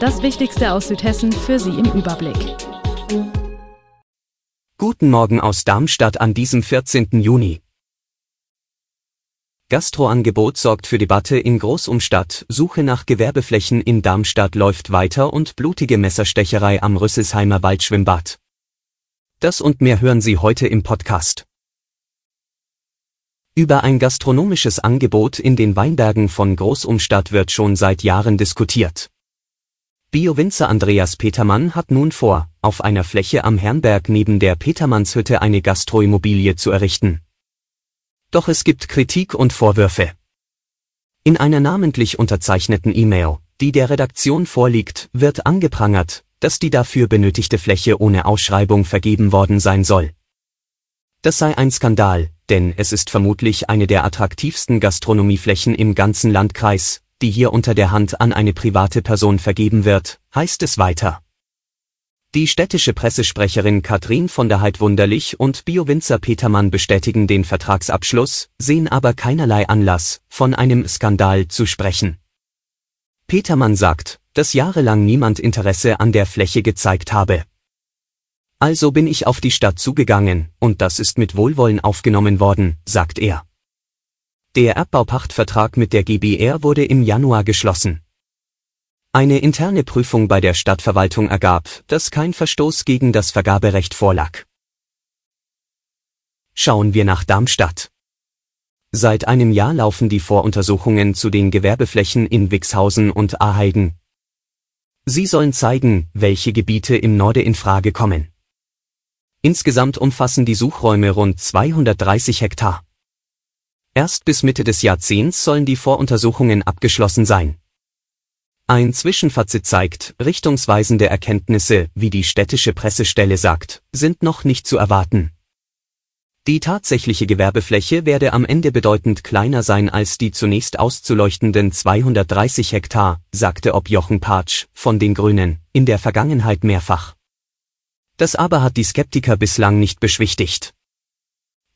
Das Wichtigste aus Südhessen für Sie im Überblick. Guten Morgen aus Darmstadt an diesem 14. Juni. Gastroangebot sorgt für Debatte in Großumstadt, Suche nach Gewerbeflächen in Darmstadt läuft weiter und blutige Messerstecherei am Rüsselsheimer Waldschwimmbad. Das und mehr hören Sie heute im Podcast. Über ein gastronomisches Angebot in den Weinbergen von Großumstadt wird schon seit Jahren diskutiert. Bio-Winzer Andreas Petermann hat nun vor, auf einer Fläche am Herrnberg neben der Petermannshütte eine Gastroimmobilie zu errichten. Doch es gibt Kritik und Vorwürfe. In einer namentlich unterzeichneten E-Mail, die der Redaktion vorliegt, wird angeprangert, dass die dafür benötigte Fläche ohne Ausschreibung vergeben worden sein soll. Das sei ein Skandal, denn es ist vermutlich eine der attraktivsten Gastronomieflächen im ganzen Landkreis, die hier unter der Hand an eine private Person vergeben wird, heißt es weiter. Die städtische Pressesprecherin Katrin von der Heidwunderlich und Biowinzer Petermann bestätigen den Vertragsabschluss, sehen aber keinerlei Anlass, von einem Skandal zu sprechen. Petermann sagt, dass jahrelang niemand Interesse an der Fläche gezeigt habe. Also bin ich auf die Stadt zugegangen, und das ist mit Wohlwollen aufgenommen worden, sagt er. Der Erbbaupachtvertrag mit der GBR wurde im Januar geschlossen. Eine interne Prüfung bei der Stadtverwaltung ergab, dass kein Verstoß gegen das Vergaberecht vorlag. Schauen wir nach Darmstadt. Seit einem Jahr laufen die Voruntersuchungen zu den Gewerbeflächen in Wixhausen und Aheigen. Sie sollen zeigen, welche Gebiete im Norde in Frage kommen. Insgesamt umfassen die Suchräume rund 230 Hektar. Erst bis Mitte des Jahrzehnts sollen die Voruntersuchungen abgeschlossen sein. Ein Zwischenfazit zeigt, richtungsweisende Erkenntnisse, wie die städtische Pressestelle sagt, sind noch nicht zu erwarten. Die tatsächliche Gewerbefläche werde am Ende bedeutend kleiner sein als die zunächst auszuleuchtenden 230 Hektar, sagte Ob Jochen Patsch von den Grünen in der Vergangenheit mehrfach. Das aber hat die Skeptiker bislang nicht beschwichtigt.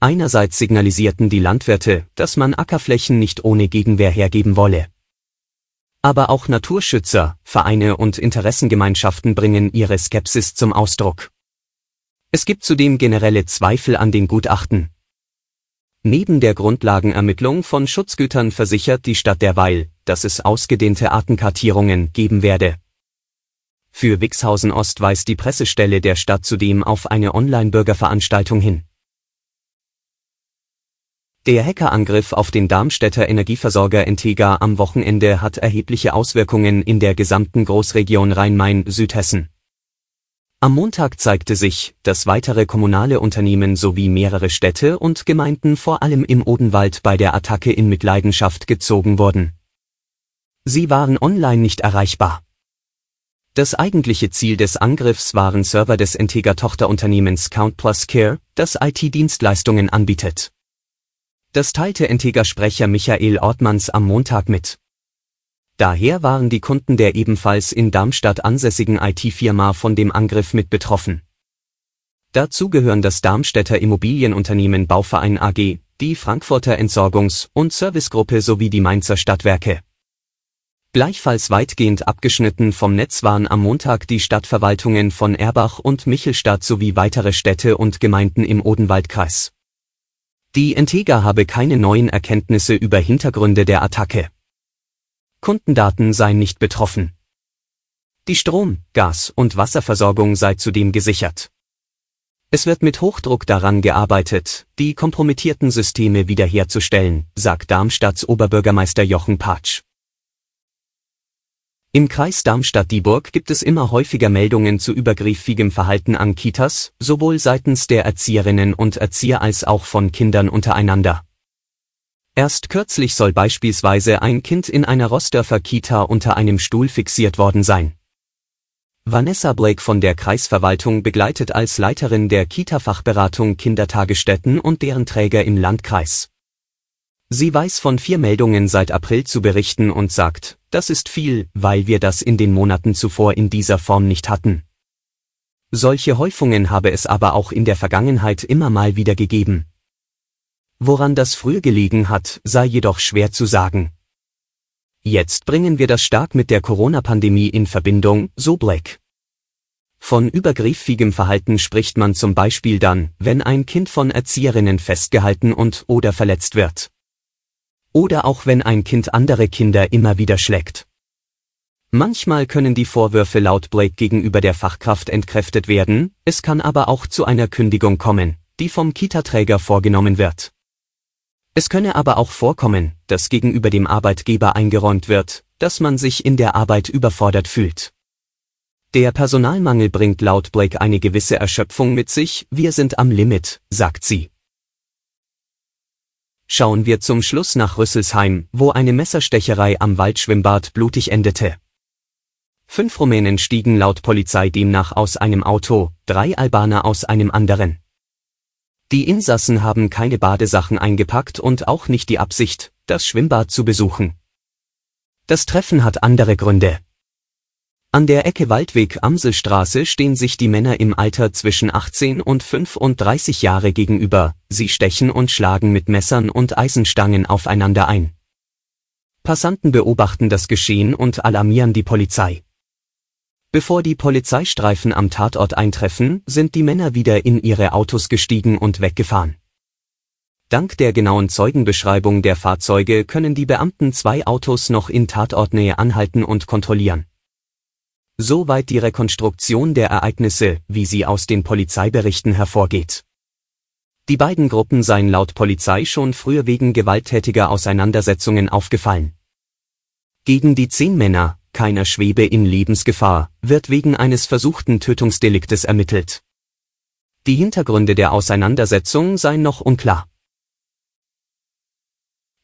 Einerseits signalisierten die Landwirte, dass man Ackerflächen nicht ohne Gegenwehr hergeben wolle. Aber auch Naturschützer, Vereine und Interessengemeinschaften bringen ihre Skepsis zum Ausdruck. Es gibt zudem generelle Zweifel an den Gutachten. Neben der Grundlagenermittlung von Schutzgütern versichert die Stadt derweil, dass es ausgedehnte Artenkartierungen geben werde. Für Wixhausen Ost weist die Pressestelle der Stadt zudem auf eine Online-Bürgerveranstaltung hin. Der Hackerangriff auf den Darmstädter Energieversorger Entega am Wochenende hat erhebliche Auswirkungen in der gesamten Großregion Rhein-Main-Südhessen. Am Montag zeigte sich, dass weitere kommunale Unternehmen sowie mehrere Städte und Gemeinden vor allem im Odenwald bei der Attacke in Mitleidenschaft gezogen wurden. Sie waren online nicht erreichbar. Das eigentliche Ziel des Angriffs waren Server des Entega Tochterunternehmens Count Plus Care, das IT-Dienstleistungen anbietet. Das teilte Integer-Sprecher Michael Ortmanns am Montag mit. Daher waren die Kunden der ebenfalls in Darmstadt ansässigen IT-Firma von dem Angriff mit betroffen. Dazu gehören das Darmstädter Immobilienunternehmen Bauverein AG, die Frankfurter Entsorgungs- und Servicegruppe sowie die Mainzer Stadtwerke. Gleichfalls weitgehend abgeschnitten vom Netz waren am Montag die Stadtverwaltungen von Erbach und Michelstadt sowie weitere Städte und Gemeinden im Odenwaldkreis. Die Entega habe keine neuen Erkenntnisse über Hintergründe der Attacke. Kundendaten seien nicht betroffen. Die Strom-, Gas- und Wasserversorgung sei zudem gesichert. Es wird mit Hochdruck daran gearbeitet, die kompromittierten Systeme wiederherzustellen, sagt Darmstadts Oberbürgermeister Jochen Patsch. Im Kreis Darmstadt-Dieburg gibt es immer häufiger Meldungen zu übergriffigem Verhalten an Kitas, sowohl seitens der Erzieherinnen und Erzieher als auch von Kindern untereinander. Erst kürzlich soll beispielsweise ein Kind in einer Rossdörfer Kita unter einem Stuhl fixiert worden sein. Vanessa Blake von der Kreisverwaltung begleitet als Leiterin der Kita-Fachberatung Kindertagesstätten und deren Träger im Landkreis. Sie weiß von vier Meldungen seit April zu berichten und sagt, das ist viel, weil wir das in den Monaten zuvor in dieser Form nicht hatten. Solche Häufungen habe es aber auch in der Vergangenheit immer mal wieder gegeben. Woran das früher gelegen hat, sei jedoch schwer zu sagen. Jetzt bringen wir das stark mit der Corona-Pandemie in Verbindung, so Black. Von übergriffigem Verhalten spricht man zum Beispiel dann, wenn ein Kind von Erzieherinnen festgehalten und oder verletzt wird. Oder auch wenn ein Kind andere Kinder immer wieder schlägt. Manchmal können die Vorwürfe laut Blake gegenüber der Fachkraft entkräftet werden, es kann aber auch zu einer Kündigung kommen, die vom Kita-Träger vorgenommen wird. Es könne aber auch vorkommen, dass gegenüber dem Arbeitgeber eingeräumt wird, dass man sich in der Arbeit überfordert fühlt. Der Personalmangel bringt laut Blake eine gewisse Erschöpfung mit sich, wir sind am Limit, sagt sie. Schauen wir zum Schluss nach Rüsselsheim, wo eine Messerstecherei am Waldschwimmbad blutig endete. Fünf Rumänen stiegen laut Polizei demnach aus einem Auto, drei Albaner aus einem anderen. Die Insassen haben keine Badesachen eingepackt und auch nicht die Absicht, das Schwimmbad zu besuchen. Das Treffen hat andere Gründe. An der Ecke Waldweg-Amselstraße stehen sich die Männer im Alter zwischen 18 und 35 Jahre gegenüber, sie stechen und schlagen mit Messern und Eisenstangen aufeinander ein. Passanten beobachten das Geschehen und alarmieren die Polizei. Bevor die Polizeistreifen am Tatort eintreffen, sind die Männer wieder in ihre Autos gestiegen und weggefahren. Dank der genauen Zeugenbeschreibung der Fahrzeuge können die Beamten zwei Autos noch in Tatortnähe anhalten und kontrollieren. Soweit die Rekonstruktion der Ereignisse, wie sie aus den Polizeiberichten hervorgeht. Die beiden Gruppen seien laut Polizei schon früher wegen gewalttätiger Auseinandersetzungen aufgefallen. Gegen die zehn Männer, keiner schwebe in Lebensgefahr, wird wegen eines versuchten Tötungsdeliktes ermittelt. Die Hintergründe der Auseinandersetzung seien noch unklar.